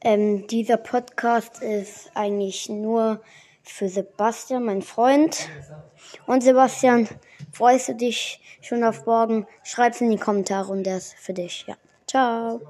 Ähm, dieser Podcast ist eigentlich nur für Sebastian, mein Freund. Und Sebastian, freust du dich schon auf morgen? Schreib's in die Kommentare und der ist für dich. Ja. Ciao.